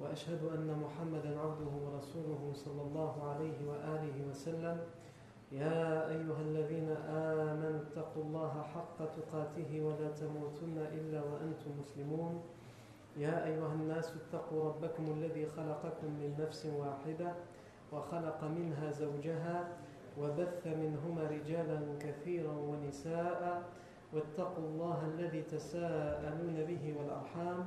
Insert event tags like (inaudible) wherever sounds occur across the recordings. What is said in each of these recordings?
وأشهد أن محمدا عبده ورسوله صلى الله عليه وآله وسلم. يا أيها الذين آمنوا اتقوا الله حق تقاته ولا تموتن إلا وأنتم مسلمون. يا أيها الناس اتقوا ربكم الذي خلقكم من نفس واحدة وخلق منها زوجها وبث منهما رجالا كثيرا ونساء واتقوا الله الذي تساءلون به والأرحام.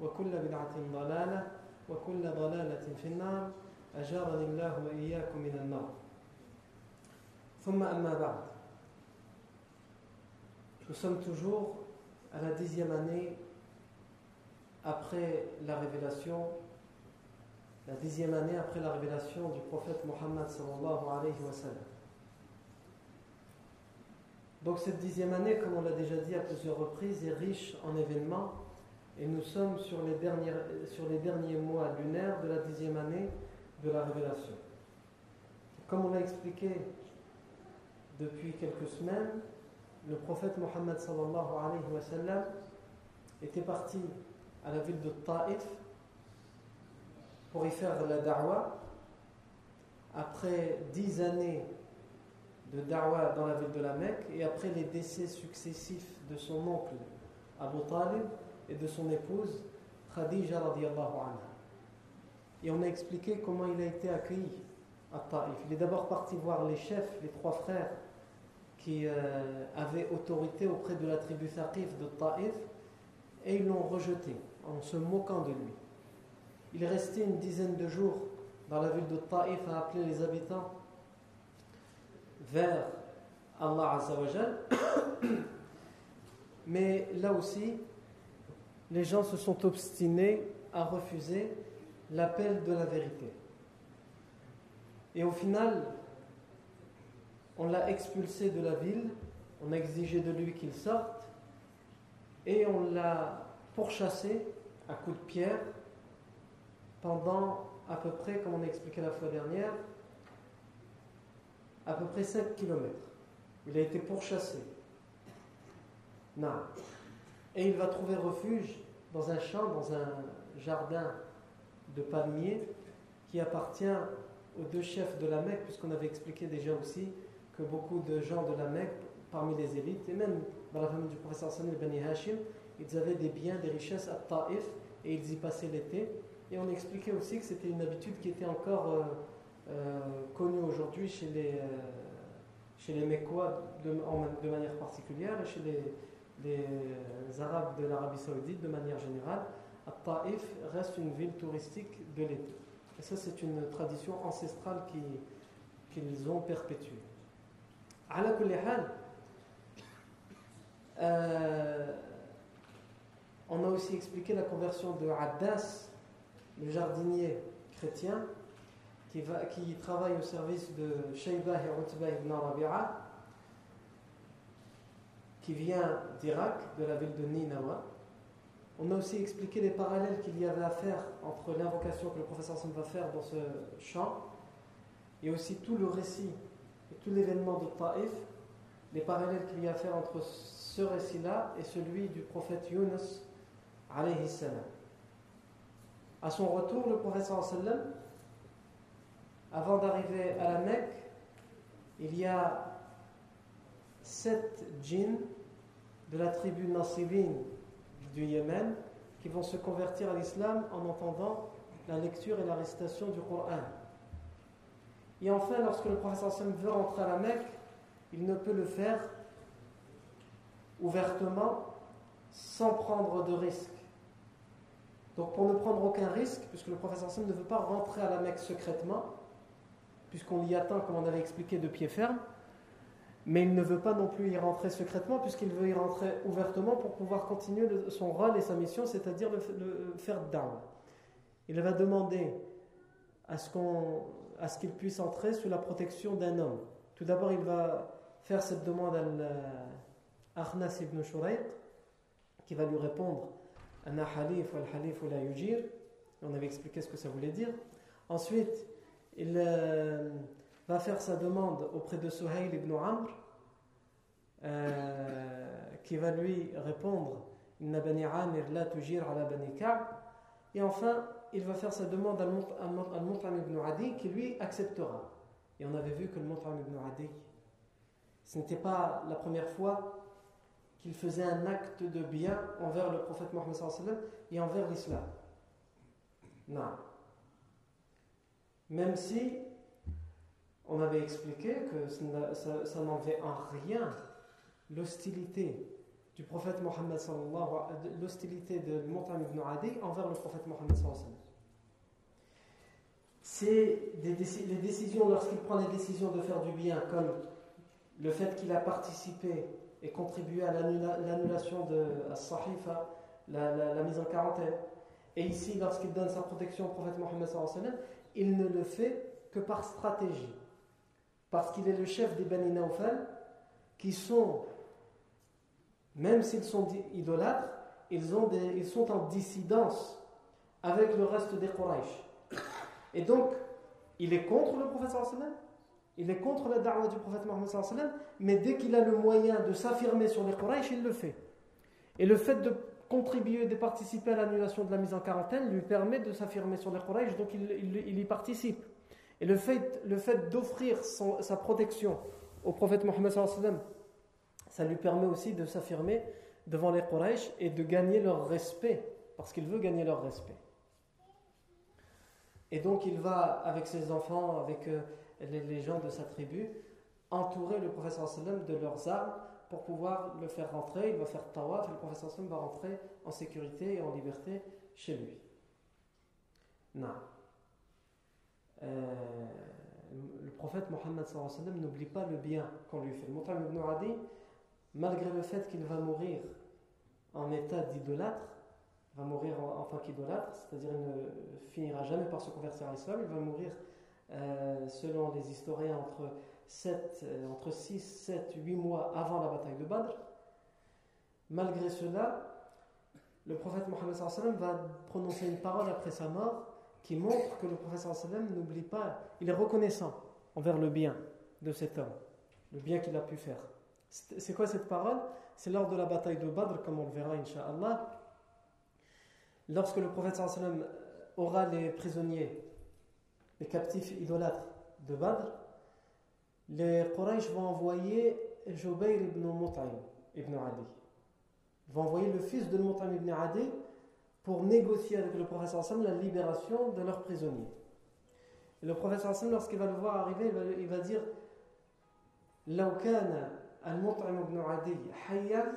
وكل بدعة ضلالة وكل ضلالة في النار أجارني الله وإياكم من النار ثم أما بعد Nous sommes toujours à la dixième année après la révélation, la dixième année après la révélation du prophète Mohammed sallallahu alayhi wa sallam. Donc cette dixième année, comme on l'a déjà dit à plusieurs reprises, est riche en événements et nous sommes sur les, derniers, mois lunaires de la dixième année de la révélation. Comme on l'a expliqué depuis quelques semaines, le prophète Mohammed alayhi wa était parti à la ville de Taif pour y faire la da'wah. Après dix années de da'wah dans la ville de la Mecque et après les décès successifs de son oncle Abu Talib et de son épouse Khadija radiallahu anha. Et on a expliqué comment il a été accueilli à Taif. Il est d'abord parti voir les chefs, les trois frères qui euh, avaient autorité auprès de la tribu Thaqif de Taif et ils l'ont rejeté en se moquant de lui. Il est resté une dizaine de jours dans la ville de Taif à appeler les habitants vers Allah Azzawajal. (coughs) Mais là aussi, les gens se sont obstinés à refuser l'appel de la vérité. Et au final, on l'a expulsé de la ville, on a exigé de lui qu'il sorte, et on l'a pourchassé à coups de pierre pendant à peu près, comme on a expliqué la fois dernière, à peu près 7 km. Il a été pourchassé. Non. Et il va trouver refuge dans un champ, dans un jardin de palmiers qui appartient aux deux chefs de la Mecque, puisqu'on avait expliqué déjà aussi que beaucoup de gens de la Mecque, parmi les élites, et même dans la famille du professeur Samuel Bani Hashim, ils avaient des biens, des richesses à Taif, et ils y passaient l'été. Et on expliquait aussi que c'était une habitude qui était encore euh, euh, connue aujourd'hui chez les, euh, chez les Mecquois de, de, manière particulière, et chez les, les Arabes de l'Arabie Saoudite de manière générale. Taif reste une ville touristique de l'été. Et ça, c'est une tradition ancestrale qu'ils ont perpétuée. À la euh, on a aussi expliqué la conversion de Addas, le jardinier chrétien, qui, va, qui travaille au service de Shaybah et Utbah ibn Rabi'a, qui vient d'Irak, de la ville de Ninawa. On a aussi expliqué les parallèles qu'il y avait à faire entre l'invocation que le professeur Sam va faire dans ce chant et aussi tout le récit et tout l'événement de Taif, les parallèles qu'il y a à faire entre ce récit-là et celui du prophète Yunus alayhi salam. À son retour, le prophète sallam, avant d'arriver à la Mecque, il y a sept djinns de la tribu Nasibin du Yémen qui vont se convertir à l'islam en entendant la lecture et la récitation du Coran. Et enfin, lorsque le professeur veut rentrer à la Mecque, il ne peut le faire ouvertement sans prendre de risque. Donc pour ne prendre aucun risque, puisque le professeur Sam ne veut pas rentrer à la Mecque secrètement, puisqu'on y attend, comme on avait expliqué, de pied ferme, mais il ne veut pas non plus y rentrer secrètement, puisqu'il veut y rentrer ouvertement pour pouvoir continuer son rôle et sa mission, c'est-à-dire le, faire down. Il va demander à ce qu'il puisse entrer sous la protection d'un homme. Tout d'abord, il va faire cette demande à Arnas ibn qui va lui répondre Ana halif wal halif la yujir. On avait expliqué ce que ça voulait dire. Ensuite, il euh, va faire sa demande auprès de Suhail ibn Amr, euh, qui va lui répondre Inna bani Amir la tujir ala Et enfin, il va faire sa demande à Mut'am ibn Adi, qui lui acceptera. Et on avait vu que le Mut'am ibn Adi, ce n'était pas la première fois qu'il faisait un acte de bien envers le prophète Mohammed et envers l'islam. Non. Même si on avait expliqué que ça, ça, n'enlevait en rien l'hostilité du prophète Mohammed l'hostilité de Montagne ibn Adi envers le prophète Mohammed C'est les décisions, lorsqu'il prend les décisions de faire du bien, comme le fait qu'il a participé et contribué à l'annulation de la la, mise en quarantaine. Et ici, lorsqu'il donne sa protection au prophète Mohammed, il ne le fait que par stratégie. Parce qu'il est le chef des Bani Naufal, qui sont, même s'ils sont idolâtres, ils, sont en dissidence avec le reste des Quraysh. Et donc, il est contre le prophète il est contre la da'wah du prophète Mohammed mais dès qu'il a le moyen de s'affirmer sur les Quraysh, il le fait. Et le fait de contribuer, de participer à l'annulation de la mise en quarantaine lui permet de s'affirmer sur les Quraysh, donc il, y participe. Et le fait, le fait d'offrir sa protection au prophète Mohammed ça lui permet aussi de s'affirmer devant les Quraysh et de gagner leur respect, parce qu'il veut gagner leur respect. Et donc il va avec ses enfants, avec... Euh, les, gens de sa tribu entourer le sallam de leurs armes pour pouvoir le faire rentrer. Il va faire tawaf et le sallam va rentrer en sécurité et en liberté chez lui. Non. Euh, le prophète Mohammed n'oublie pas le bien qu'on lui fait. Mutam ibn Adi, malgré le fait qu'il va mourir en état d'idolâtre, va mourir en, qu'idolâtre, c'est-à-dire il ne finira jamais par se convertir à l'islam, il va mourir euh, selon les historiens, entre, 7, euh, entre 6, 7, 8 mois avant la bataille de Badr. Malgré cela, le prophète Mohammed va prononcer une parole après sa mort qui montre que le prophète n'oublie pas, il est reconnaissant envers le bien de cet homme, le bien qu'il a pu faire. C'est quoi cette parole? C'est lors de la bataille de Badr, comme on le verra, Inch'Allah. Lorsque le prophète aura les prisonniers les captifs idolâtres de Badr, les Quraysh vont envoyer Jubayr ibn Mut'im ibn Adi. Ils vont envoyer le fils de Mut'im ibn Adi pour négocier avec le prophète la libération de leurs prisonniers. Et le prophète lorsqu'il va le voir arriver, il va, dire لو كان المطعم بن عدي حيا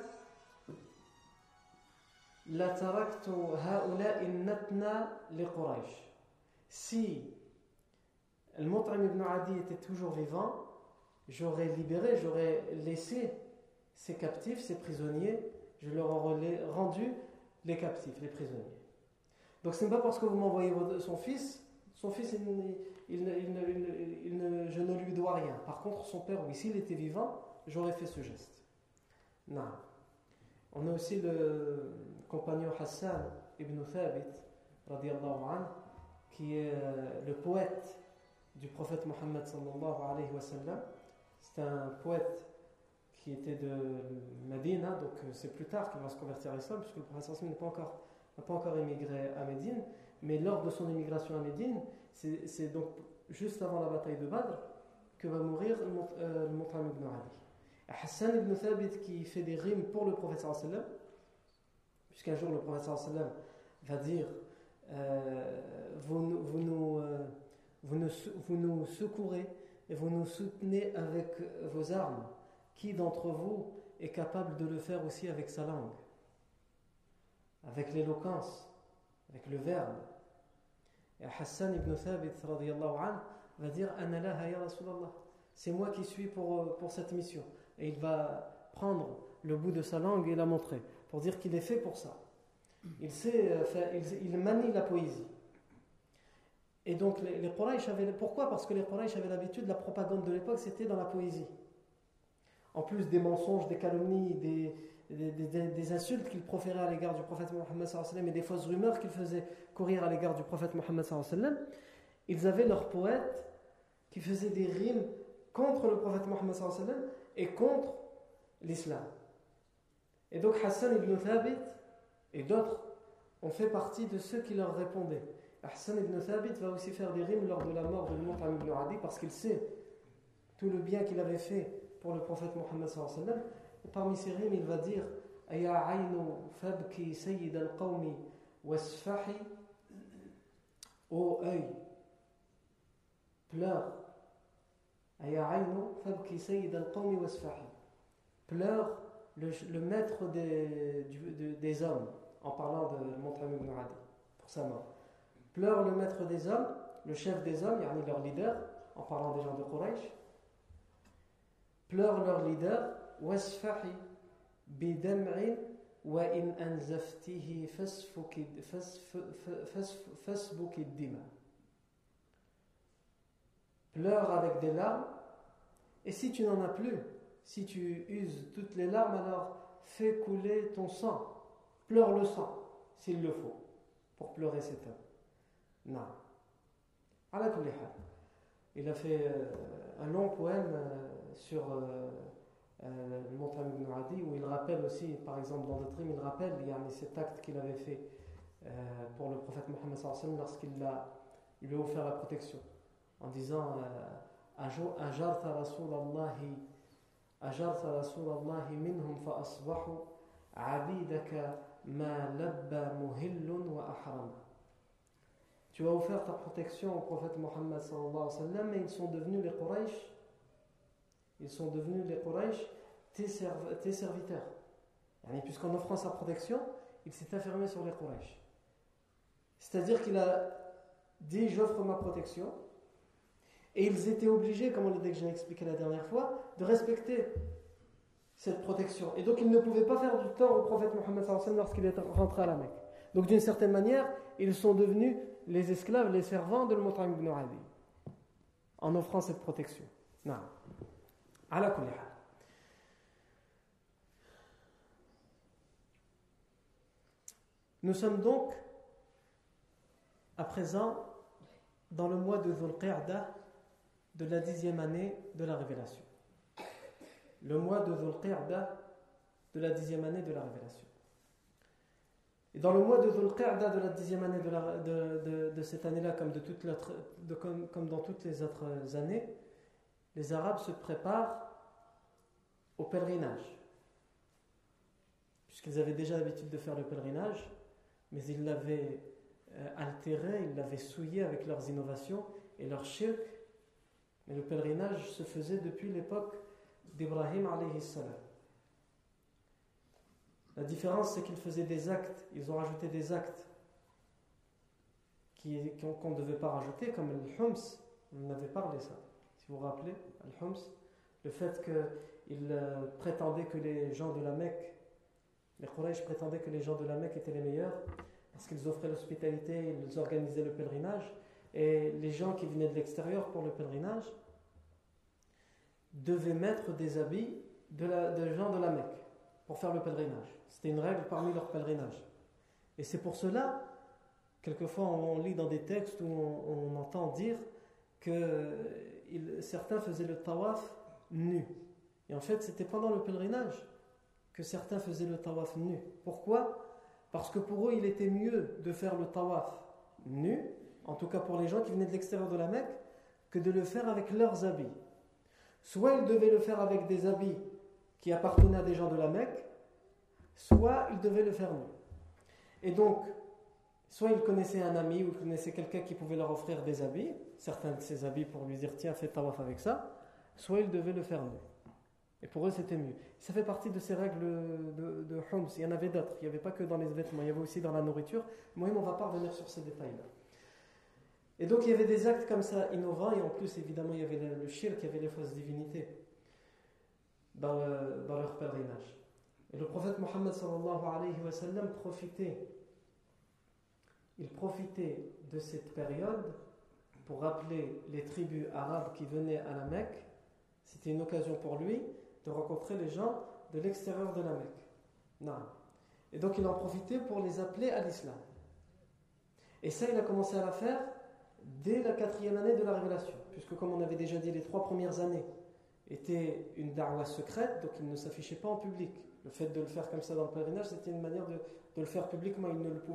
لتركت هؤلاء النتنى لقريش si le Mut'im ibn Adi était toujours vivant, j'aurais libéré, j'aurais laissé ces captifs, ces prisonniers, je leur aurais rendu les captifs, les prisonniers. Donc ce n'est pas parce que vous m'envoyez son fils, son fils, il, je ne lui dois rien. Par contre, son père, oui, s'il était vivant, j'aurais fait ce geste. Non. On a aussi le compagnon Hassan ibn Thabit, qui est euh, le poète du prophète Mohammed sallallahu. C'est un poète qui était de Medina, donc euh, c'est plus tard qu'il va se convertir à l'islam, puisque le prophète n'a pas encore, pas encore émigré à Médine, mais lors de son émigration à Médine, c'est donc juste avant la bataille de Badr que va mourir le euh, ibn Ali. Hassan ibn Thabit qui fait des rimes pour le prophète sallam, puisqu'un jour le prophète sallam va dire euh, vous, vous, nous, vous ne vous nous secourez et vous nous soutenez avec vos armes. Qui d'entre vous est capable de le faire aussi avec sa langue Avec l'éloquence, avec le verbe Et Hassan ibn Thabit va dire C'est moi qui suis pour, pour cette mission. Et il va prendre le bout de sa langue et la montrer pour dire qu'il est fait pour ça. Il, sait, euh, il, manie la poésie. Et donc les, les avaient. Pourquoi? Parce que les Quraysh avaient l'habitude, la propagande de l'époque, c'était dans la poésie. En plus des mensonges, des calomnies, des, des, insultes qu'ils proféraient à l'égard du prophète Mohammed et des fausses rumeurs qu'ils faisaient courir à l'égard du prophète Mohammed ils avaient leurs poètes qui faisaient des rimes contre le prophète Mohammed et contre l'islam. Et donc Hassan ibn Thabit et d'autres ont fait partie de ceux qui leur répondaient. Hassan ibn Thabit va aussi faire des rimes lors de la mort de Mu'tam ibn Adi parce qu'il sait tout le bien qu'il avait fait pour le prophète Mohammed et parmi ces rimes il va dire Aya aynu fabki sayyid al-qawmi wasfahi Ô œil, pleure. Aya aynu fabki sayyid al-qawmi wasfahi Pleure le, maître des, des, hommes, en parlant de Montréal ibn Adi, pour sa mort. Pleure le maître des hommes, le chef des hommes, yani leur leader, en parlant des gens de Quraysh. Pleure leur leader, wasfahi bidam'in wa in anzaftihi fasbuki dima. Pleure avec des larmes, et si tu n'en as plus, si tu uses toutes les larmes, alors fais couler ton sang. Pleure le sang, s'il le faut, pour pleurer cet homme. Non il a fait euh, un long poème euh, sur euh, le montagne de Nouradi où il rappelle aussi, par exemple dans d'autres rimes, il rappelle cet acte qu'il avait fait pour le prophète Mohammed lorsqu'il lui a offert la protection en disant Ajarta Rasulallahi Ajarta Rasulallahi minhum fa asbahu abidaka ma labba muhillun wa ahrama tu as offert ta protection au prophète Mohammed sallallahu alayhi wa mais ils sont devenus les Quraysh, ils sont devenus les Quraysh tes, serv tes serviteurs. Puisqu'en offrant sa protection, il s'est affirmé sur les Quraysh. C'est-à-dire qu'il a dit J'offre ma protection, et ils étaient obligés, comme on l'a déjà expliqué la dernière fois, de respecter cette protection. Et donc ils ne pouvaient pas faire du tort au prophète Mohammed lorsqu'il est rentré à la Mecque. Donc d'une certaine manière, ils sont devenus les esclaves, les servants de l'Mutam ibn Adi, en offrant cette protection. Nous sommes donc à présent dans le mois de Dhul de la dixième année de la révélation. Le mois de Dhul de la dixième année de la révélation. Et dans le mois de Dhul de la dixième année de, cette année-là, comme dans toutes les autres années, les Arabes se préparent au pèlerinage. Puisqu'ils avaient déjà l'habitude de faire le pèlerinage, mais ils l'avaient euh, altéré, ils l'avaient souillé avec leurs innovations et leurs shirk, mais le pèlerinage se faisait depuis l'époque d'Ibrahim alayhi salam. La différence, c'est qu'ils faisaient des actes, ils ont rajouté des actes qu'on ne devait pas rajouter, comme le Hums, on avait parlé ça, si vous vous rappelez, le Hums, le fait qu'ils euh, prétendaient que les gens de la Mecque, les Quraysh prétendaient que les gens de la Mecque étaient les meilleurs, parce qu'ils offraient l'hospitalité, ils organisaient le pèlerinage, et les gens qui venaient de l'extérieur pour le pèlerinage devaient mettre des habits de, gens de la Mecque pour faire le pèlerinage. C'était une règle parmi leur pèlerinage. Et c'est pour cela, quelquefois on lit dans des textes où on, entend dire que certains faisaient le tawaf nu. Et en fait, c'était pendant le pèlerinage que certains faisaient le tawaf nu. Pourquoi? Parce que pour eux, il était mieux de faire le tawaf nu en tout cas pour les gens qui venaient de l'extérieur de la Mecque, que de le faire avec leurs habits. Soit ils devaient le faire avec des habits qui appartenaient à des gens de la Mecque, soit ils devaient le nu. Et donc, soit il connaissait un ami ou il connaissait quelqu'un qui pouvait leur offrir des habits, certains de ces habits pour lui dire tiens, fais tawaf avec ça, soit il devait le nu. Et pour eux, c'était mieux. Ça fait partie de ces règles de, de Homs. Il y en avait d'autres. Il n'y avait pas que dans les vêtements, il y avait aussi dans la nourriture. Moi, on ne va pas revenir sur ces détails-là. Et donc, il y avait des actes comme ça innovants, et en plus, évidemment, il y avait le, shirk, il y avait les fausses divinités dans, leur pèlerinage. Et le prophète Mohammed profitait, il profitait de cette période pour rappeler les tribus arabes qui venaient à la Mecque. C'était une occasion pour lui de rencontrer les gens de l'extérieur de la Mecque. Non. Et donc il en profitait pour les appeler à l'islam. Et ça, il a commencé à la faire dès la quatrième année de la révélation, puisque comme on avait déjà dit, les trois premières années étaient une darwa secrète, donc il ne s'affichait pas en public. Le fait de le faire comme ça dans le pèlerinage, c'était une manière de, le faire publiquement.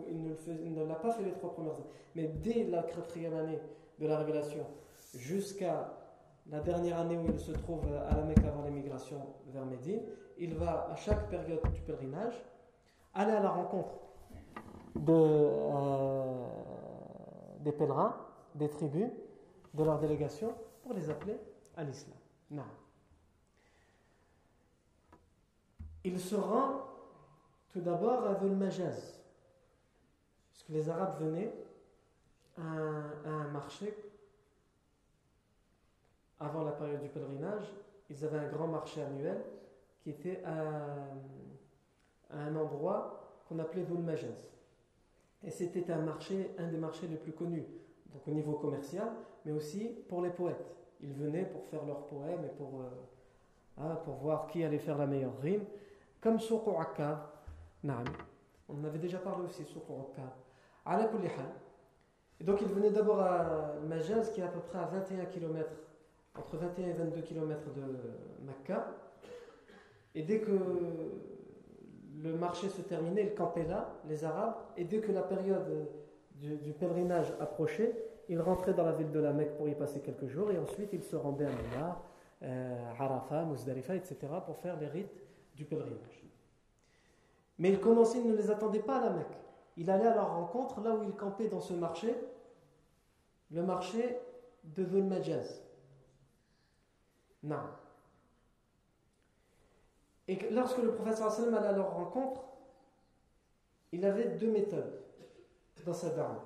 Il ne, l'a pas fait les trois premières années. Mais dès la quatrième année de la révélation jusqu'à la dernière année où il se trouve à la Mecque avant l'émigration vers Médine, il va à chaque période du pèlerinage aller à la rencontre euh, des pèlerins, des tribus, de leur délégation pour les appeler à l'islam. Il se rend tout d'abord à Dhul Majaz, puisque les Arabes venaient à un marché avant la période du pèlerinage, ils avaient un grand marché annuel qui était à, un endroit qu'on appelait Dhul Majaz. Et c'était un marché, un des marchés les plus connus, donc au niveau commercial, mais aussi pour les poètes. Ils venaient pour faire leurs poèmes et pour, euh, hein, pour voir qui allait faire la meilleure rime, comme Souq Akkad. On en avait déjà parlé aussi, Souq Akkad. Et donc ils venaient d'abord à Majaz, qui est à peu près à 21 km entre 21 et 22 km de Mecca. Et dès que le marché se terminait, ils campaient là, les Arabes, et dès que la période du, pèlerinage approchait, ils rentraient dans la ville de la Mecque pour y passer quelques jours, et ensuite ils se rendaient à Mina, euh, Arafat, etc., pour faire les rites du pèlerinage. Mais ils commençaient, ils ne les attendaient pas à la Mecque. Il allait à leur rencontre là où ils campaient dans ce marché, le marché de Dhul Majaz. Non. Et lorsque le professeur sallam allait à leur rencontre, il avait deux méthodes dans sa dame.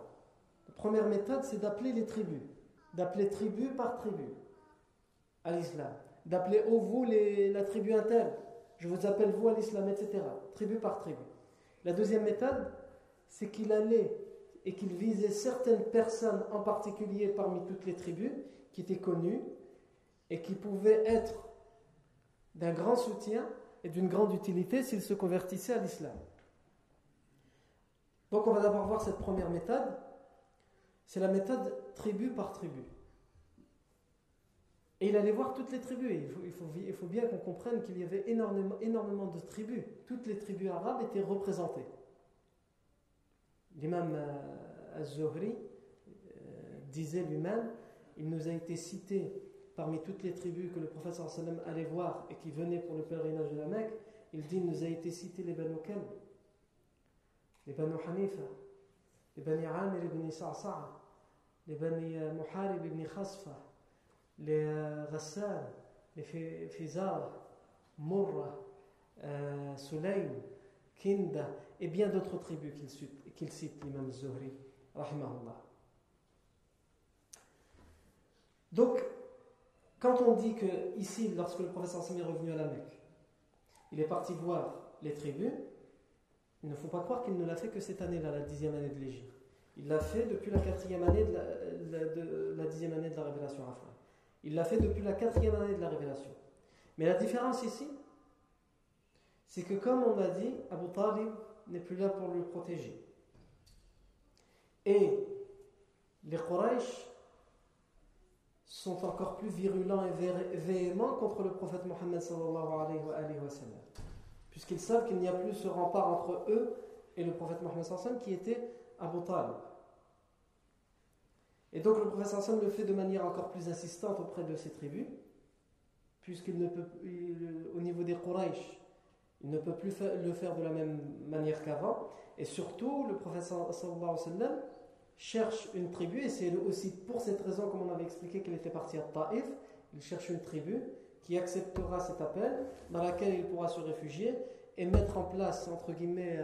La première méthode, c'est d'appeler les tribus, d'appeler tribu par tribu à l'islam, d'appeler oh vous les, la tribu interne, je vous appelle vous à l'islam, etc. Tribu par tribu. La deuxième méthode, c'est qu'il allait et qu'il visait certaines personnes en particulier parmi toutes les tribus qui étaient connues et qui pouvait être d'un grand soutien et d'une grande utilité s'il se convertissait à l'islam. Donc on va d'abord voir cette première méthode. C'est la méthode tribu par tribu. Et il allait voir toutes les tribus. Il faut, il il bien qu'on comprenne qu'il y avait énormément, de tribus. Toutes les tribus arabes étaient représentées. L'imam euh, Az-Zuhri euh, disait lui-même, il nous a été cité parmi toutes les tribus que le prophète allait voir et qui venaient pour le pèlerinage de la Mecque, il dit nous a été cité les Banu Kalb, les Banu Hanifa, les Bani Amir ibn Sa'sa'a, les Bani euh, Muharib ibn Khasfa, les Ghassan, les Murra, euh, Sulaym, Kinda et bien d'autres tribus qu'il cite, qu'il cite l'imam Zuhri, rahimahullah. Donc, quand on dit que ici, lorsque le professeur Sam est revenu à la Mecque, il est parti voir les tribus, il ne faut pas croire qu'il ne l'a fait que cette année-là, la dixième année de l'Égypte. Il l'a fait depuis la quatrième année de la, dixième année de la révélation à Il l'a fait depuis la quatrième année de la révélation. Mais la différence ici, c'est que comme on a dit, Abu Talib n'est plus là pour le protéger. Et les Quraysh sont encore plus virulents et véhéments contre le prophète Mohammed sallallahu alayhi wa sallam. Puisqu'ils savent qu'il n'y a plus ce rempart entre eux et le prophète Mohammed sallallahu qui était Abu Talib. Et donc le wa sallam le fait de manière encore plus insistante auprès de ses tribus, puisqu'il ne peut, au niveau des Quraysh, Il ne peut plus le faire de la même manière qu'avant. Et surtout, le prophète sallallahu cherche une tribu, et c'est aussi pour cette raison, comme on avait expliqué qu'il était parti à Taif, il cherche une tribu qui acceptera cet appel, dans laquelle il pourra se réfugier et mettre en place, entre guillemets,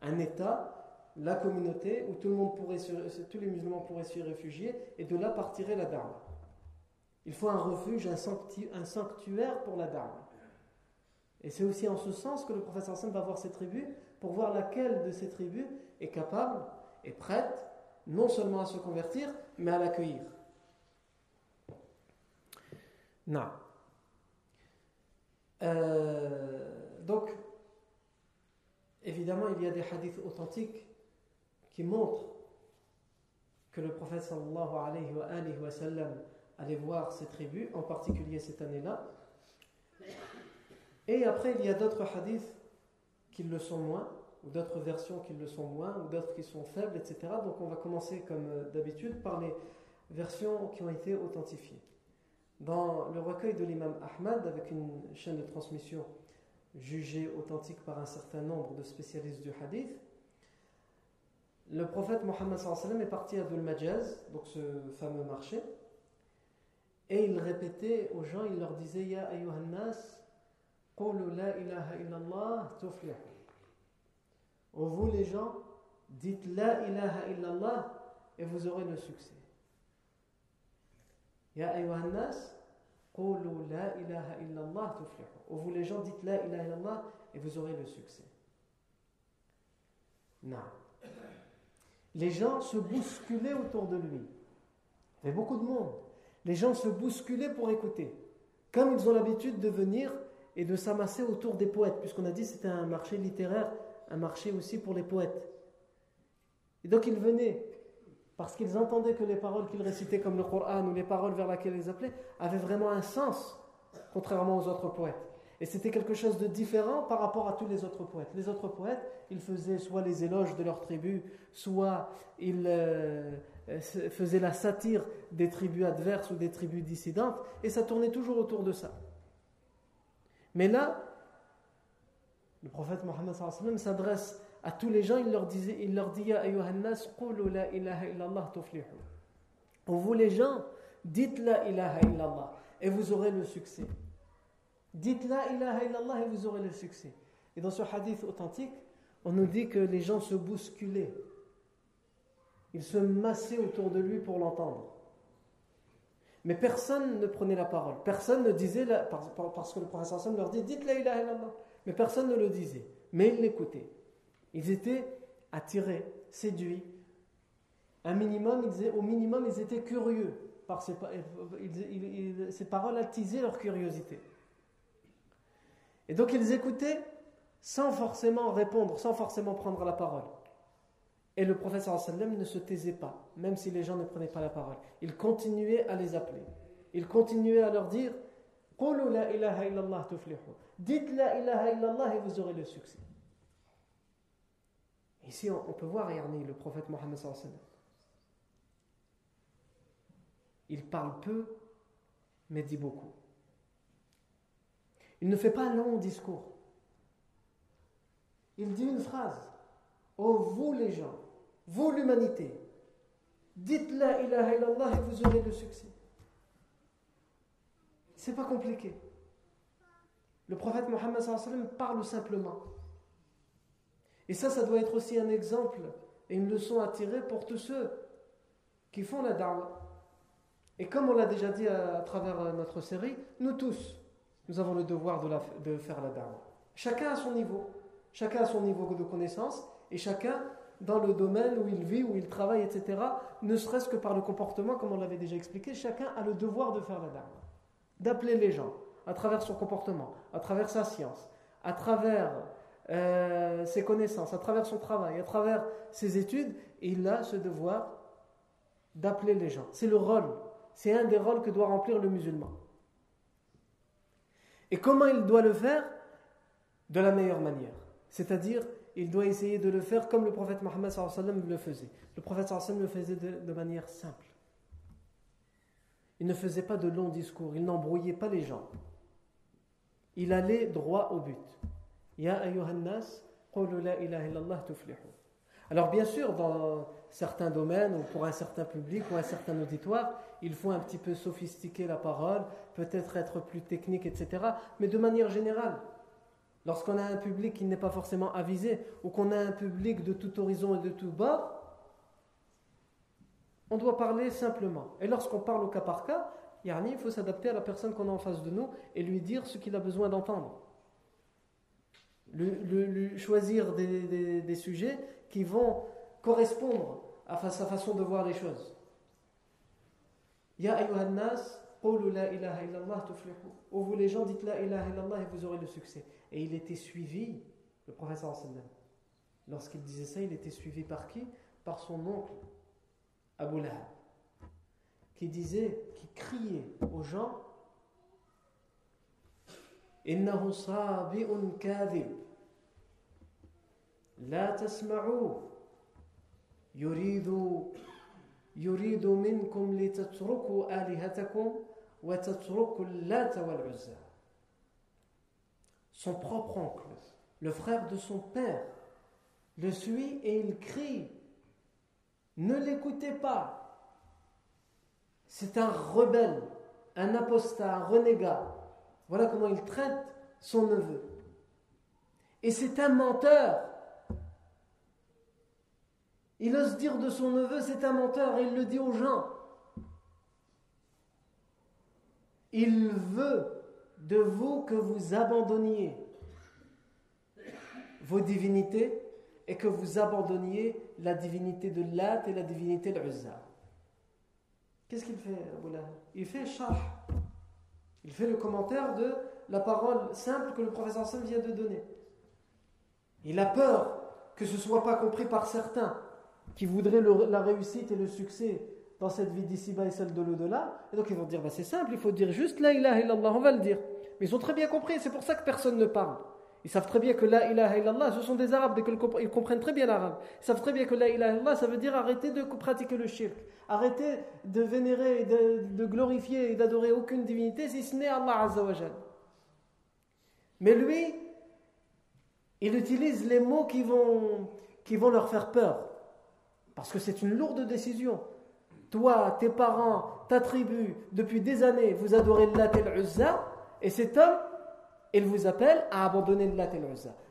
un, État, la communauté, où tout le monde pourrait tous les musulmans pourraient s'y réfugier, et de là partirait la dame. Il faut un refuge, un, sanctuaire pour la dame. Et c'est aussi en ce sens que le professeur Hassan va voir ces tribus pour voir laquelle de ces tribus est capable et prête non seulement à se convertir, mais à l'accueillir. Non. Euh, donc, évidemment, il y a des hadiths authentiques qui montrent que le prophète sallallahu alayhi wa, alayhi wa sallam allait voir ces tribus, en particulier cette année-là. Et après, il y a d'autres hadiths qui le sont moins, ou d'autres versions qui le sont moins, ou d'autres qui sont faibles, etc. Donc on va commencer comme euh, d'habitude par les versions qui ont été authentifiées. Dans le recueil de l'imam Ahmad, avec une chaîne de transmission jugée authentique par un certain nombre de spécialistes du hadith, le prophète Mohammed est parti à Dhul Majaz, donc ce fameux marché, et il répétait aux gens, il leur disait Ya ayyuhan nas, qulu la ilaha illallah tuflihu. Ô vous les gens, dites la ilaha illallah et vous aurez le succès. Ya ayyuhan nas, qulu la ilaha illallah tuflihu. Ô vous les gens, dites la ilaha illallah et vous aurez le succès. Non. Les gens se bousculaient autour de lui. Il y avait beaucoup de monde. Les gens se bousculaient pour écouter. Comme ils ont l'habitude de venir et de s'amasser autour des poètes, puisqu'on a dit que c'était un marché littéraire, un marché aussi pour les poètes. Et donc ils venaient parce qu'ils entendaient que les paroles qu'ils récitaient comme le Coran ou les paroles vers lesquelles ils appelaient avaient vraiment un sens, contrairement aux autres poètes. Et c'était quelque chose de différent par rapport à tous les autres poètes. Les autres poètes, ils faisaient soit les éloges de leur tribu, soit ils euh, faisaient la satire des tribus adverses ou des tribus dissidentes, et ça tournait toujours autour de ça. Mais là, le prophète Mohammed s'adresse à tous les gens, il leur, disait, il leur dit Ya tuflihu. Vous les gens, dites la ilaha illallah et vous aurez le succès. Dites la ilaha illallah et vous aurez le succès. Et dans ce hadith authentique, on nous dit que les gens se bousculaient. Ils se massaient autour de lui pour l'entendre. Mais personne ne prenait la parole. Personne ne disait, la, parce que le prophète leur dit Dites la ilaha illallah. Mais personne ne le disait. Mais ils l'écoutaient. Ils étaient attirés, séduits. Un minimum, ils, au minimum, ils étaient curieux. Par ces, ces paroles attisaient leur curiosité. Et donc ils écoutaient sans forcément répondre, sans forcément prendre la parole. Et le sallam ne se taisait pas, même si les gens ne prenaient pas la parole. Il continuait à les appeler. Il continuait à leur dire la Dites la ilaha illallah et vous aurez le succès. Ici, on, peut voir Yarni, le prophète Mohammed sallam. Il parle peu, mais dit beaucoup. Il ne fait pas un long discours. Il dit une phrase. Oh vous les gens, vous l'humanité, dites la ilaha illallah et vous aurez le succès. C'est pas compliqué. Le prophète Mohammed parle simplement. Et ça, ça doit être aussi un exemple et une leçon à tirer pour tous ceux qui font la da'wah. Et comme on l'a déjà dit à, travers euh, notre série, nous tous, nous avons le devoir de, faire la da'wah. Chacun à son niveau, chacun à son niveau de connaissance, et chacun dans le domaine où il vit, où il travaille, etc., ne serait-ce que par le comportement, comme on l'avait déjà expliqué, chacun a le devoir de faire la da'wah, d'appeler les gens à travers son comportement, à travers sa science, à travers euh, ses connaissances, à travers son travail, à travers ses études, il a ce devoir d'appeler les gens. C'est le rôle, c'est un des rôles que doit remplir le musulman. Et comment il doit le faire De la meilleure manière. C'est-à-dire, il doit essayer de le faire comme le prophète Mohammed le faisait. Le prophète le faisait de, manière simple. Il ne faisait pas de longs discours, il n'embrouillait pas les gens. Il allait droit au but. Ya. Alors bien sûr, dans certains domaines ou pour un certain public ou un certain auditoire, il faut un petit peu sophistiquer la parole, peut-être être plus technique, etc. Mais de manière générale, lorsqu'on a un public qui n'est pas forcément avisé ou qu'on a un public de tout horizon et de tout bas, on doit parler simplement. Et lorsqu'on parle au cas par cas, il faut s'adapter à la personne qu'on a en face de nous et lui dire ce qu'il a besoin d'entendre. Lui, choisir des, sujets qui vont correspondre à sa façon de voir les choses. Ya ayyuhannas, la ilaha illallah Ô vous les gens, dites la ilaha illallah et vous aurez le succès. Et il était suivi, le professeur sallam, lorsqu'il disait ça, il était suivi par qui? Par son oncle, Abu Lahab, qui disait, qui criait aux gens Innahu sabi'un kadhib. La tasma'ou يريد يريد منكم لتتركوا آلهتكم وتتركوا اللات والعزى Son propre oncle, le frère de son père, le suit et il crie Ne l'écoutez pas c'est un rebelle, un apostat, un renégat. Voilà comment il traite son neveu. Et c'est un menteur. il ose dire de son neveu, c'est un menteur, et il le dit aux gens. Il veut de vous que vous abandonniez vos divinités et que vous abandonniez la divinité de Lat et la divinité de Uzza. Qu'est-ce qu'il fait, Abu Il fait charh. Il fait le commentaire de la parole simple que le professeur Sam vient de donner. Il a peur que ce ne soit pas compris par certains qui voudraient la réussite et le succès dans cette vie d'ici-bas et celle de l'au-delà. Et donc ils vont dire bah, c'est simple, il faut dire juste la ilaha illallah, on va le dire. Mais ils ont très bien compris, c'est pour ça que personne ne parle. Ils savent très bien que la ilaha illallah, ce sont des arabes, ils comprennent très bien l'arabe. Ils savent très bien que la ilaha illallah, ça veut dire arrêter de pratiquer le shirk. Arrêter de vénérer, de, de glorifier et d'adorer aucune divinité si ce n'est Allah Azzawajal. Mais lui, il utilise les mots qui vont, qui vont leur faire peur. Parce que c'est une lourde décision. Toi, tes parents, ta tribu, depuis des années, vous adorez Allah et Uzza, et cet homme, il vous appelle à abandonner le et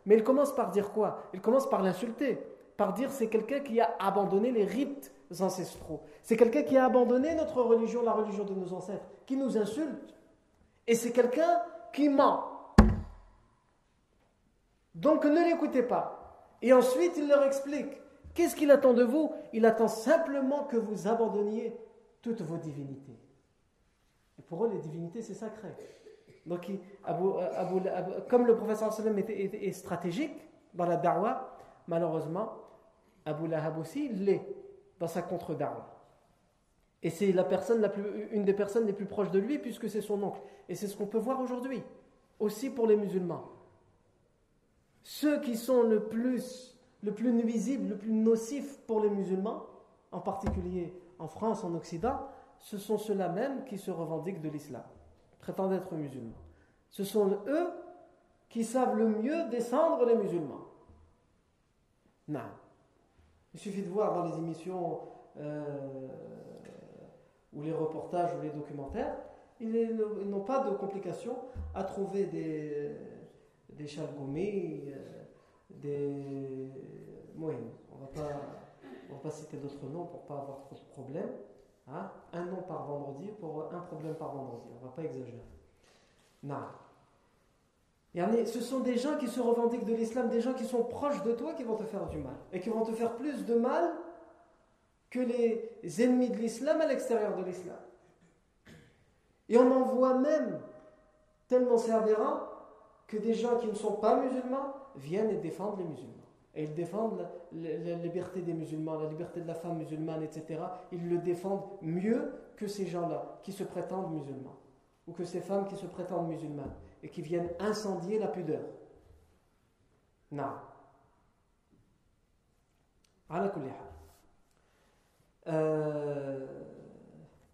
Mais il commence par dire quoi? Il commence par l'insulter, par dire c'est quelqu'un qui a abandonné les rites ancestraux. C'est quelqu'un qui a abandonné notre religion, la religion de nos ancêtres, qui nous insulte. Et c'est quelqu'un qui ment. Donc ne l'écoutez pas. Et ensuite, il leur explique. Qu'est-ce qu'il attend de vous? Il attend simplement que vous abandonniez toutes vos divinités. Et pour eux, les divinités, c'est sacré. Donc, euh, comme le professeur sallam est, stratégique dans la da'wah, malheureusement, Abu Lahab aussi l'est dans sa contre-da'wah. Et c'est la personne la plus, une des personnes les plus proches de lui, puisque c'est son oncle. Et c'est ce qu'on peut voir aujourd'hui, aussi pour les musulmans. Ceux qui sont le plus, le plus nuisibles, le plus nocifs pour les musulmans, en particulier en France, en Occident, ce sont ceux-là même qui se revendiquent de l'islam prétendent être musulmans. Ce sont eux qui savent le mieux descendre les musulmans. Non. Il suffit de voir dans les émissions euh, ou les reportages ou les documentaires, ils n'ont pas de complications à trouver des, des des. Oui, on ne va pas citer d'autres noms pour pas avoir trop de problèmes. Hein? un nom par vendredi pour un problème par vendredi. On va pas exagérer. Non. Ce sont des gens qui se revendiquent de l'islam, des gens qui sont proches de toi qui vont te faire du mal. Et qui vont te faire plus de mal que les ennemis de l'islam à l'extérieur de l'islam. Et on en voit même tellement c'est que des gens qui ne sont pas musulmans viennent et défendent les musulmans. Et ils défendent la, liberté des musulmans, la liberté de la femme musulmane, etc. Ils le défendent mieux que ces gens-là qui se prétendent musulmans. Ou que ces femmes qui se prétendent musulmanes et qui viennent incendier la pudeur. Non. Euh,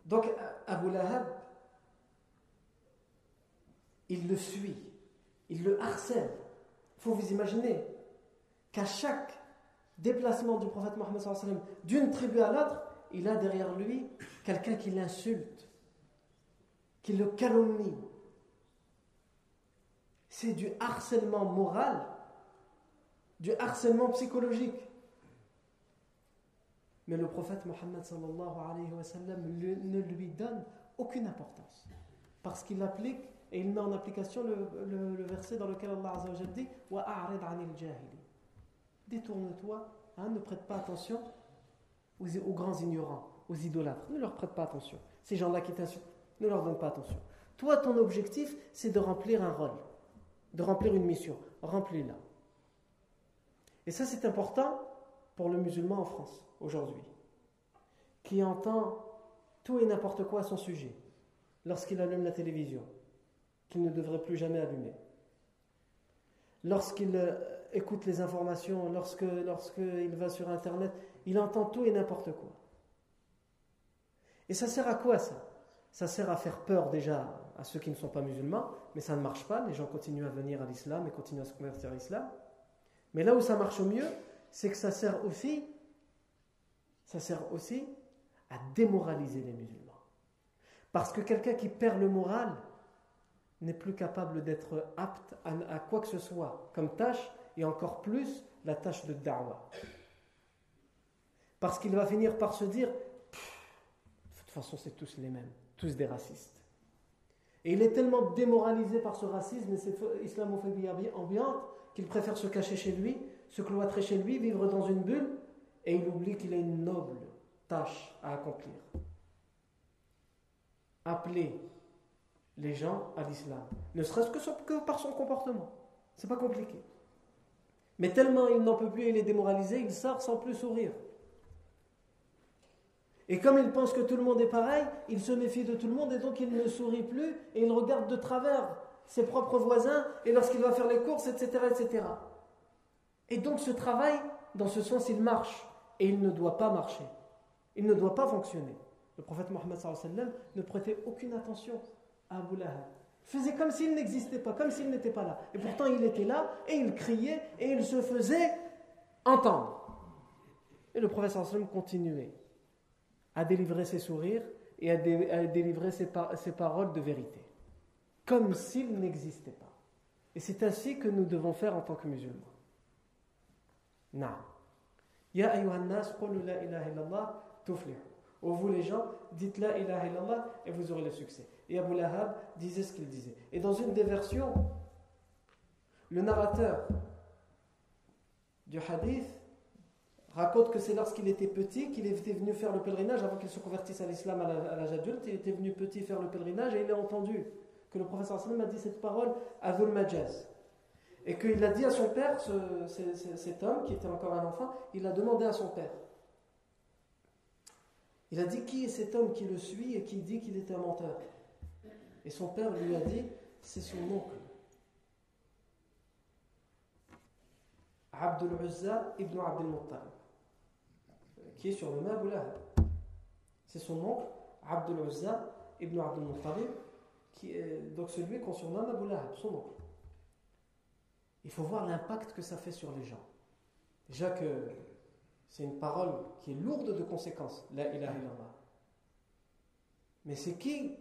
donc Abu Lahab, il le suit, il le harcèle faut vous imaginer qu'à chaque déplacement du prophète Mohammed d'une tribu à l'autre, il a derrière lui quelqu'un qui l'insulte, qui le calomnie. C'est du harcèlement moral, du harcèlement psychologique. Mais le prophète Mohammed ne lui donne aucune importance. Parce qu'il applique et il met en application le, verset dans lequel Allah dit Détourne-toi, hein, ne prête pas attention aux, aux, grands ignorants, aux idolâtres. Ne leur prête pas attention. Ces gens-là qui t'insultent, ne leur donne pas attention. Toi, ton objectif, c'est de remplir un rôle, de remplir une mission. Remplis-la. Et ça, c'est important pour le musulman en France, aujourd'hui, qui entend tout et n'importe quoi à son sujet lorsqu'il allume la télévision, qu'il ne devrait plus jamais allumer. Lorsqu'il euh, écoute les informations, lorsqu'il va sur Internet, il entend tout et n'importe quoi. Et ça sert à quoi ça? Ça sert à faire peur déjà à ceux qui ne sont pas musulmans, mais ça ne marche pas. Les gens continuent à venir à l'islam et continuent à se convertir à l'islam. Mais là où ça marche au mieux, c'est que ça sert aussi, ça sert aussi à démoraliser les musulmans. Parce que quelqu'un qui perd le moral n'est plus capable d'être apte à, quoi que ce soit comme tâche, et encore plus la tâche de da'wah. Parce qu'il va finir par se dire, de toute façon c'est tous les mêmes, tous des racistes. Et il est tellement démoralisé par ce racisme et cette islamophobie ambiante qu'il préfère se cacher chez lui, se cloîtrer chez lui, vivre dans une bulle, et il oublie qu'il a une noble tâche à accomplir appeler les gens à l'islam, ne serait-ce que, par son comportement. C'est pas compliqué. Mais tellement il n'en peut plus et il est démoralisé, il sort sans plus sourire. Et comme il pense que tout le monde est pareil, il se méfie de tout le monde et donc il ne sourit plus et il regarde de travers ses propres voisins et lorsqu'il va faire les courses, etc., etc. Et donc ce travail, dans ce sens, il marche et il ne doit pas marcher. Il ne doit pas fonctionner. Le prophète Mohammed ne prêtait aucune attention Abu Lahab. Faisait comme s'il n'existait pas, comme s'il n'était pas là. Et pourtant il était là et il criait et il se faisait entendre. Et le prophète continuait à délivrer ses sourires et à, délivrer ses, paroles de vérité. Comme s'il n'existait pas. Et c'est ainsi que nous devons faire en tant que musulmans. Na. Ya ayyuhan nas, la ilaha illallah, vous les gens, dites la ilaha illallah et vous aurez le succès. Et Abu Lahab disait ce qu'il disait. Et dans une des versions, le narrateur du hadith raconte que c'est lorsqu'il était petit qu'il était venu faire le pèlerinage avant qu'il se convertisse à l'islam à l'âge adulte. Il était venu petit faire le pèlerinage et il a entendu que le professeur sallam a dit cette parole à Majaz. Et qu'il a dit à son père, cet homme qui était encore un enfant, il a demandé à son père il a dit qui est cet homme qui le suit et qui dit qu'il est un menteur? Et son père lui a dit c'est son oncle. Abdul Uzza ibn Abdul Muttalib, qui est sur le Abu C'est son oncle, Abdul Uzza ibn Abdul Muttalib, donc celui qu'on surnomme Abu Lahab, son oncle. Il faut voir l'impact que ça fait sur les gens. Déjà que c'est une parole qui est lourde de conséquences, la ilaha illallah. Mais c'est qui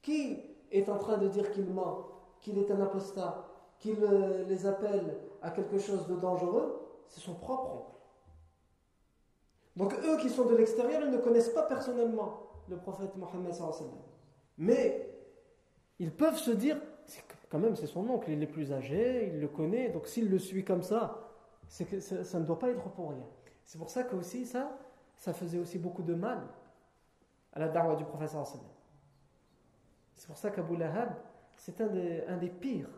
Qui est en train de dire qu'il ment, qu'il est un apostat, qu'il euh, les appelle à quelque chose de dangereux C'est son propre oncle. Donc eux qui sont de l'extérieur, ils ne connaissent pas personnellement le prophète Mohammed Mais ils peuvent se dire, quand même c'est son oncle, il est plus âgé, il le connaît, donc s'il le suit comme ça, que ça ne doit pas être pour rien. C'est pour ça que aussi ça, ça faisait aussi beaucoup de mal à la darwa du professeur C'est pour ça qu'Abu Lahab, c'est un des, pires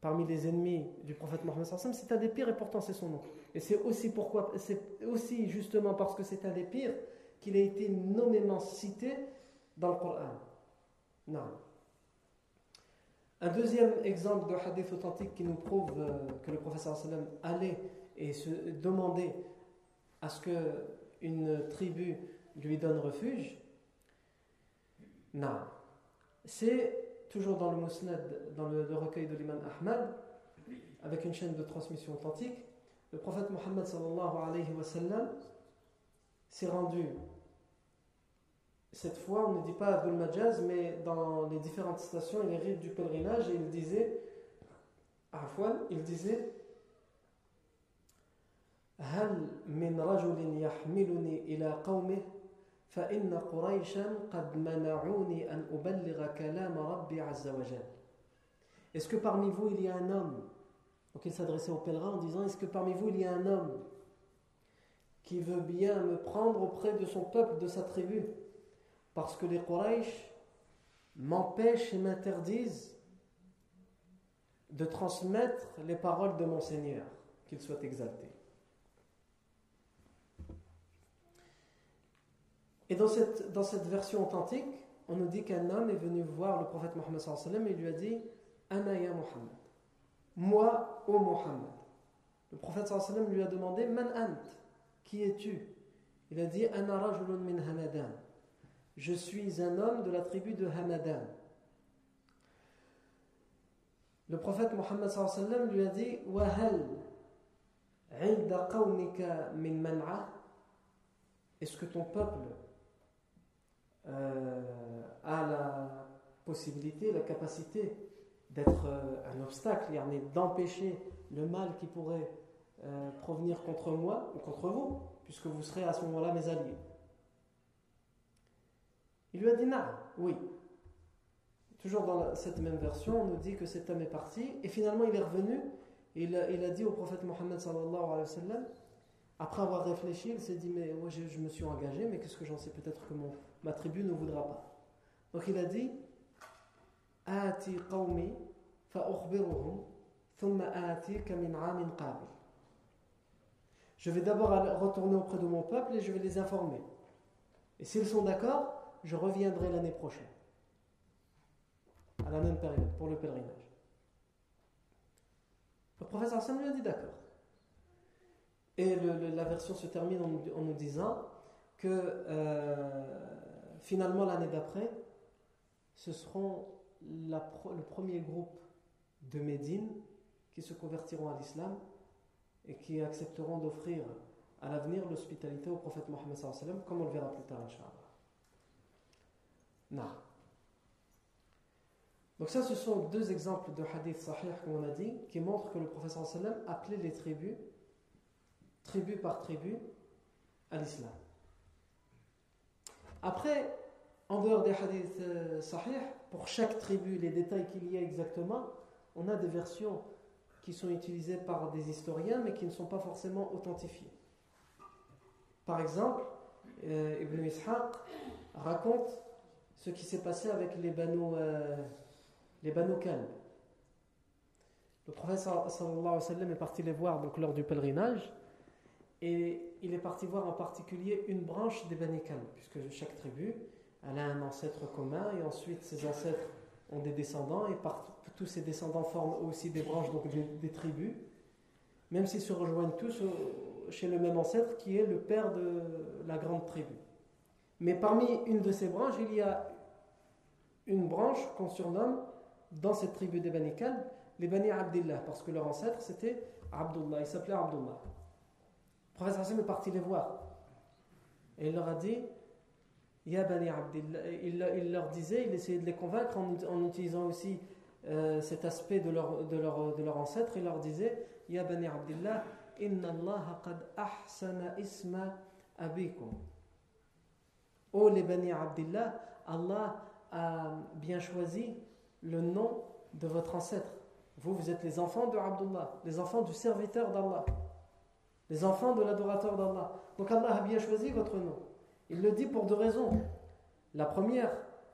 parmi les ennemis du prophète Mohammed c'est un des pires et pourtant c'est son nom. Et c'est aussi pourquoi, c'est aussi justement parce que c'est un des pires qu'il a été nommément cité dans le Coran. Non. Un deuxième exemple de hadith authentique qui nous prouve euh, que le professeur allait et se demander à ce qu'une tribu lui donne refuge, non. C'est toujours dans le Musnad, dans le, recueil de l'imam Ahmad, avec une chaîne de transmission authentique, le prophète Mohammed sallallahu alayhi wa sallam s'est rendu cette fois, on ne dit pas Abdul Majaz, mais dans les différentes stations et les rites du pèlerinage, et il disait, Afwan, il disait هل من رجل يحملني إلى قومه فإن قريشا قد منعوني أن أبلغ كلام ربي عز وجل Est-ce que parmi vous il y a un homme Donc il s'adressait aux pèlerins en disant Est-ce que parmi vous il y a un homme qui veut bien me prendre auprès de son peuple, de sa tribu Parce que les Quraysh m'empêchent et m'interdisent de transmettre les paroles de mon Seigneur, qu'il soit exalté. Et dans cette, dans cette version authentique, on nous dit qu'un homme est venu voir le prophète Mohammed et lui a dit Anaya Muhammad. Moi, ô Muhammad. Le prophète sallam lui a demandé Man ant Qui es-tu? Il a dit Ana rajulun min Hamadan. Je suis un homme de la tribu de Hamadan. Le prophète Mohammed sallam lui a dit Wahal inda qawmika min man'a Est-ce que ton peuple euh, a la possibilité, la capacité d'être euh, un obstacle, d'empêcher le mal qui pourrait euh, provenir contre moi ou contre vous, puisque vous serez à ce moment-là mes alliés. Il lui a dit non, oui. Toujours dans cette même version, on nous dit que cet homme est parti, et finalement il est revenu, et il a, dit au prophète Mohammed sallallahu alayhi wa sallam, après avoir réfléchi, il s'est dit Mais moi je, me suis engagé, mais qu'est-ce que j'en sais? Peut-être que mon, ma tribu ne voudra pas. Donc il a dit qawmi Je vais d'abord retourner auprès de mon peuple et je vais les informer. Et s'ils sont d'accord, je reviendrai l'année prochaine, à la même période, pour le pèlerinage. Le professeur Hassan lui a dit d'accord. Et la version se termine en, nous disant que euh, finalement l'année d'après, ce seront le premier groupe de Médine qui se convertiront à l'islam et qui accepteront d'offrir à l'avenir l'hospitalité au prophète Mohammed comme on le verra plus tard, Inch'Allah. Donc ça, ce sont deux exemples de hadith sahih, comme on a dit, qui montrent que le prophète appelait les tribus tribu par tribu, à l'islam. Après, en dehors des hadiths euh, sahih, pour chaque tribu, les détails qu'il y a exactement, on a des versions qui sont utilisées par des historiens, mais qui ne sont pas forcément authentifiées. Par exemple, euh, Ibn Ishaq raconte ce qui s'est passé avec les Banu, euh, les Kalb. Le prophète sallallahu alayhi wa est parti les voir donc, lors du pèlerinage. Et il est parti voir en particulier une branche des Bani puisque chaque tribu elle a un ancêtre commun, et ensuite ses ancêtres ont des descendants, et tous ces descendants forment aussi des branches, donc des, tribus, même s'ils se rejoignent tous chez le même ancêtre qui est le père de la grande tribu. Mais parmi une de ces branches, il y a une branche qu'on surnomme dans cette tribu des Bani les Bani Abdillah, parce que leur ancêtre c'était Abdullah, il s'appelait Abdullah professeur Hassan est parti les voir. Et il leur a dit Ya Bani Abdillah. Il, leur disait, il essayait de les convaincre en, utilisant aussi euh, cet aspect de leur, de, leur, de leur ancêtre. Il leur disait Ya Bani Abdillah, Inna Allah qad ahsana isma abikum. Oh les Bani Abdillah, Allah a bien choisi le nom de votre ancêtre. Vous, vous êtes les enfants de Abdullah, les enfants du serviteur d'Allah les enfants de l'adorateur d'Allah. Donc Allah a bien choisi votre nom. Il le dit pour deux raisons. La première,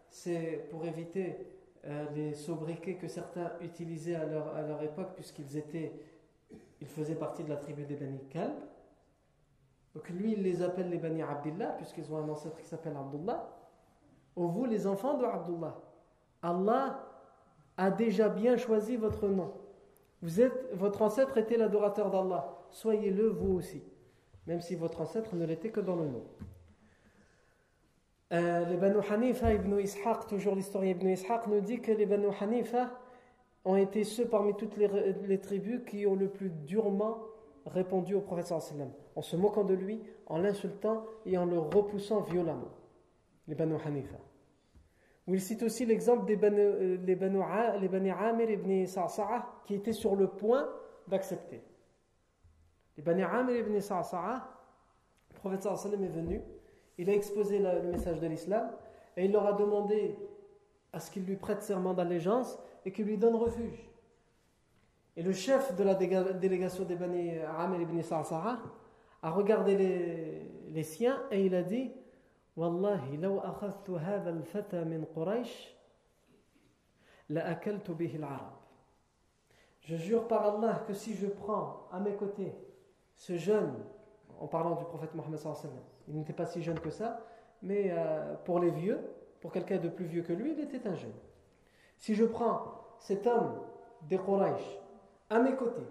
c'est pour éviter euh, les sobriquets que certains utilisaient à leur, à leur époque, puisqu'ils étaient, ils faisaient partie de la tribu des Bani Kalb. Donc lui, il les appelle les Bani Abdullah, puisqu'ils ont un ancêtre qui s'appelle Abdullah. Ou vous, les enfants de Abdullah. Allah a déjà bien choisi votre nom. Vous êtes, votre ancêtre était l'adorateur d'Allah soyez-le vous aussi, même si votre ancêtre ne l'était que dans le nom. Euh, les Banu Hanifa, Ibn Ishaq, toujours l'historien Ibn Ishaq, nous dit que les Banu Hanifa ont été ceux parmi toutes les, tribus qui ont le plus durement répondu au prophète en se moquant de lui, en l'insultant et en le repoussant violemment. Les Banu Hanifa. Où il cite aussi l'exemple des Banu, euh, les Banu, les Banu Amir ibn qui étaient sur le point d'accepter. Les Banu Amir ibn Sa'sa'a, le prophète sallam est venu, il a exposé le message de l'islam et il leur a demandé à ce qu'il lui prête serment d'allégeance et qu'il lui donne refuge. Et le chef de la délégation des Bani Amir ibn Sa'sa'a a regardé les, siens et il a dit Wallahi, law akhadtu hadha al-fata min Quraysh, la akaltu bihi al-arab. Je jure par Allah que si je prends à mes côtés ce jeune, en parlant du prophète Mohammed il n'était pas si jeune que ça, mais euh, pour les vieux, pour quelqu'un de plus vieux que lui, il était un jeune. Si je prends cet homme des à mes côtés,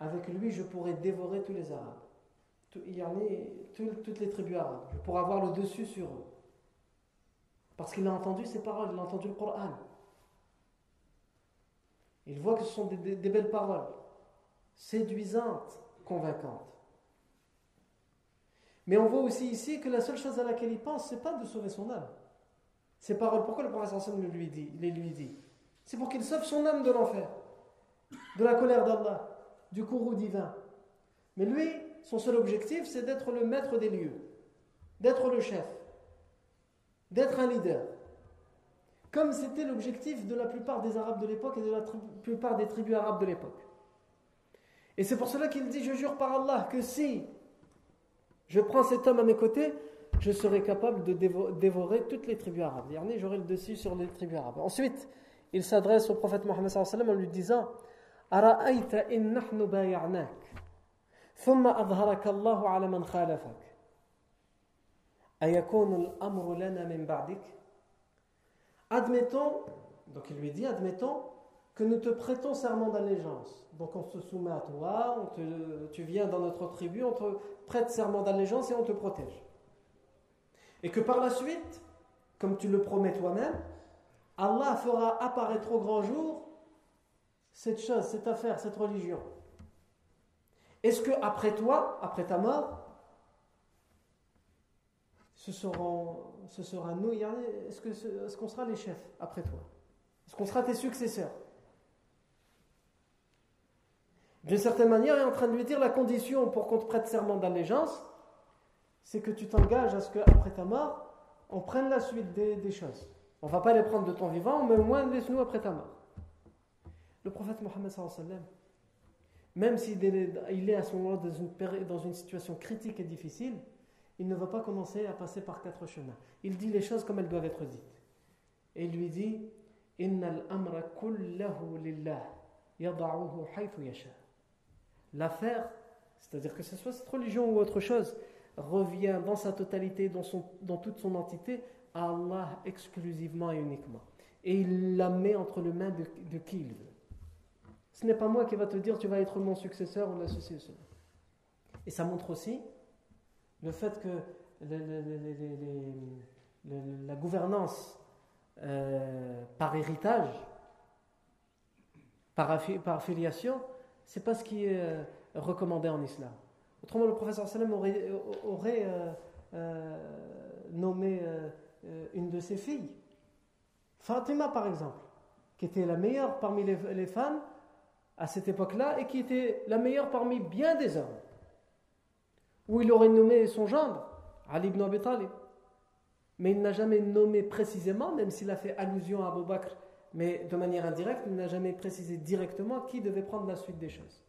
avec lui, je pourrais dévorer tous les Arabes. Toutes les tribus arabes. Je pourrais avoir le dessus sur eux. Parce qu'il a entendu ces paroles, il a entendu le Coran. Il voit que ce sont des belles paroles, séduisantes, convaincantes. Mais on voit aussi ici que la seule chose à laquelle il pense, c'est pas de sauver son âme. Ces paroles, pourquoi le prophète le lui dit, les lui dit? C'est pour qu'il sauve son âme de l'enfer, de la colère d'Allah, du courroux divin. Mais lui, son seul objectif, c'est d'être le maître des lieux, d'être le chef, d'être un leader. Comme c'était l'objectif de la plupart des Arabes de l'époque et de la plupart des tribus arabes de l'époque. Et c'est pour cela qu'il dit, je jure par Allah, que si je prends cet homme à mes côtés, je serai capable de dévorer toutes les tribus arabes. J'aurai le dessus sur les tribus arabes. Ensuite, il s'adresse au prophète Mohammed en lui disant Admettons, donc il lui dit, admettons que nous te prêtons serment d'allégeance. Donc on se soumet à toi, tu viens dans notre tribu, on te prête serment d'allégeance et on te protège. Et que par la suite, comme tu le promets toi-même, Allah fera apparaître au grand jour cette chose, cette affaire, cette religion. Est-ce que après toi, après ta mort, ce, sera nous, est-ce qu'on est qu'on sera les chefs après toi? Est-ce qu'on sera tes successeurs? D'une certaine manière, est en train de lui dire la condition pour qu'on te prête serment d'allégeance, c'est que tu t'engages à ce qu'après ta mort, on prenne la suite des, choses. On ne va pas les prendre de ton vivant, mais au moins laisse-nous après ta mort. Le prophète Mohammed, même s'il est à ce moment-là dans une, situation critique et difficile, il ne va pas commencer à passer par quatre chemins. Il dit les choses comme elles doivent être dites. Et il lui dit L'affaire, c'est-à-dire que ce soit cette religion ou autre chose, revient dans sa totalité, dans, toute son entité, à Allah exclusivement et uniquement. Et il la met entre les mains de, qui il veut. Ce n'est pas moi qui va te dire tu vas être mon successeur ou l'associé. Et ça montre aussi le fait que la gouvernance euh, par héritage, par, par filiation, c'est pas ce qui est euh, recommandé en islam. Autrement, le professeur Salem aurait, aurait euh, euh, nommé euh, une de ses filles, Fatima par exemple, qui était la meilleure parmi les, femmes à cette époque-là et qui était la meilleure parmi bien des hommes. Ou il aurait nommé son gendre, Ali ibn Abi Talib. Mais il n'a jamais nommé précisément, même s'il a fait allusion à Abu Bakr, mais de manière indirecte, il n'a jamais précisé directement qui devait prendre la suite des choses.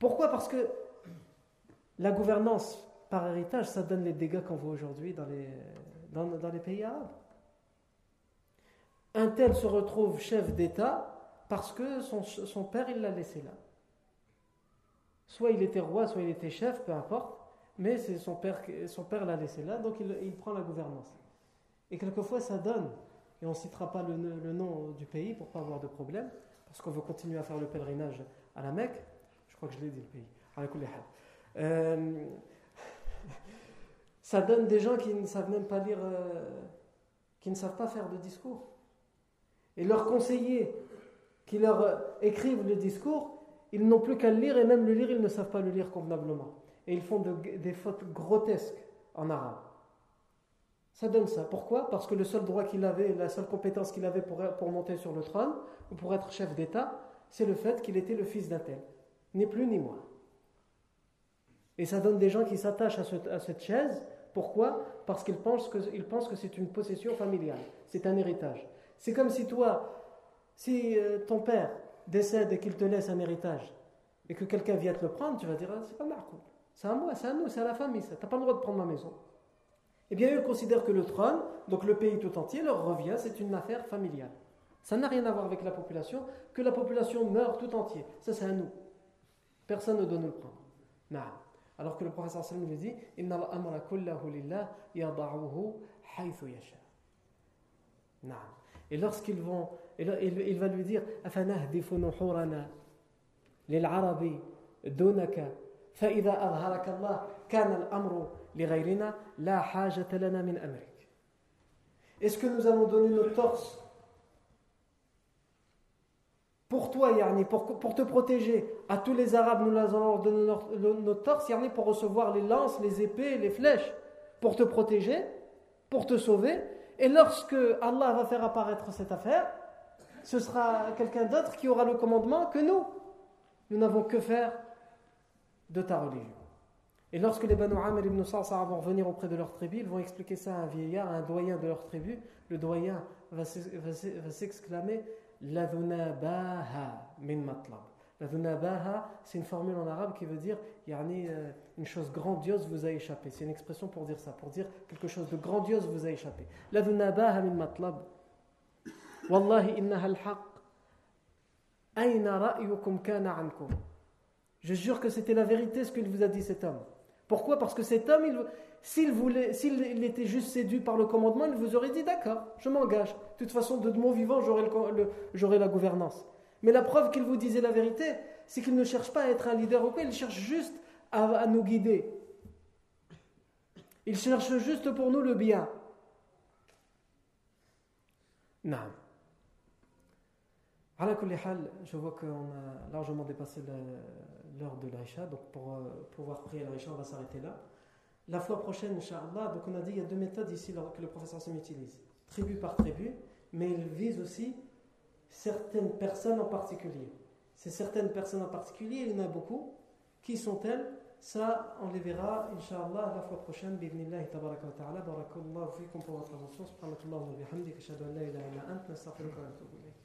Pourquoi? Parce que la gouvernance par héritage, ça donne les dégâts qu'on voit aujourd'hui dans les, pays arabes. Un tel se retrouve chef d'État parce que son, père, il l'a laissé là. Soit il était roi, soit il était chef, peu importe, mais c'est son père, son père l'a laissé là, donc il, prend la gouvernance. Et quelquefois, ça donne, et on ne citera pas le, nom du pays pour pas avoir de problème, parce qu'on veut continuer à faire le pèlerinage à la Mecque. Je crois que je l'ai dit, le pays. Euh, (laughs) ça donne des gens qui ne savent même pas lire, euh, qui ne savent pas faire de discours. Et leurs conseillers qui leur écrivent le discours, ils n'ont plus qu'à le lire et même le lire, ils ne savent pas le lire convenablement. Et ils font des fautes grotesques en arabe. Ça donne ça. Pourquoi? Parce que le seul droit qu'il avait, la seule compétence qu'il avait pour, pour monter sur le trône, ou pour être chef d'État, c'est le fait qu'il était le fils d'un tel. Ni plus ni moins. Et ça donne des gens qui s'attachent à, cette chaise. Pourquoi? Parce qu'ils pensent que, pensent que c'est une possession familiale. C'est un héritage. C'est comme si toi, si euh, ton père décède et qu'il te laisse un héritage, et que quelqu'un vient te le prendre, tu vas dire, ah, c'est pas marco. C'est à moi, c'est à nous, c'est à la famille, tu n'as pas le droit de prendre ma maison Eh bien, eux considèrent que le trône, donc le pays tout entier, leur revient, c'est une affaire familiale. Ça n'a rien à voir avec la population, que la population meurt tout entier. Ça, c'est à nous. Personne ne doit nous le prendre. Non. Alors que le professeur sallam lui dit Inna al-amra kullahu lillah yada'uhu haythu yasha. Non. Et lorsqu'ils vont, il va lui dire أفنهدف نحورنا للعرب دونك فإذا أظهرك الله كان الأمر est-ce que nous allons donner notre torse pour toi, Yarni, pour, te protéger? À tous les Arabes, nous allons leur donner notre, notre torse, Yarni, pour recevoir les lances, les épées, les flèches, pour te protéger, pour te sauver. Et lorsque Allah va faire apparaître cette affaire, ce sera quelqu'un d'autre qui aura le commandement que nous. Nous n'avons que faire de ta religion. Et lorsque les Banu Amr ibn Sa'sa vont revenir auprès de leur tribu, ils vont expliquer ça à un vieillard, à un doyen de leur tribu. Le doyen va s'exclamer Ladunabaha min matlab. Ladunabaha, c'est une formule en arabe qui veut dire yani, euh, une chose grandiose vous a échappé. C'est une expression pour dire ça, pour dire quelque chose de grandiose vous a échappé. Ladunabaha min matlab. Wallahi innaha al-haq. Aina ra'yukum kana ankum. Je jure que c'était la vérité ce qu'il vous a dit cet homme. Pourquoi? Parce que cet homme, s'il voulait, s'il était juste séduit par le commandement, il vous aurait dit d'accord, je m'engage. De toute façon, de mon vivant, j'aurai la gouvernance. Mais la preuve qu'il vous disait la vérité, c'est qu'il ne cherche pas à être un leader ou quoi, il cherche juste à, nous guider. Il cherche juste pour nous le bien. Non. Je vois qu'on a largement dépassé l'heure de l'Aïcha, donc pour euh, pouvoir prier l'Aïcha, on va s'arrêter là. La fois prochaine, Inch'Allah, donc on a dit il y a deux méthodes ici que le professeur Sam utilise, tribu par tribu, mais il vise aussi certaines personnes en particulier. Ces certaines personnes en particulier, il y en a beaucoup. Qui sont-elles? Ça, on les verra, Inch'Allah, la fois prochaine. Tabaraka wa ta'ala. Pour votre attention. Subhanakallahu wa an la ilaha illa ant.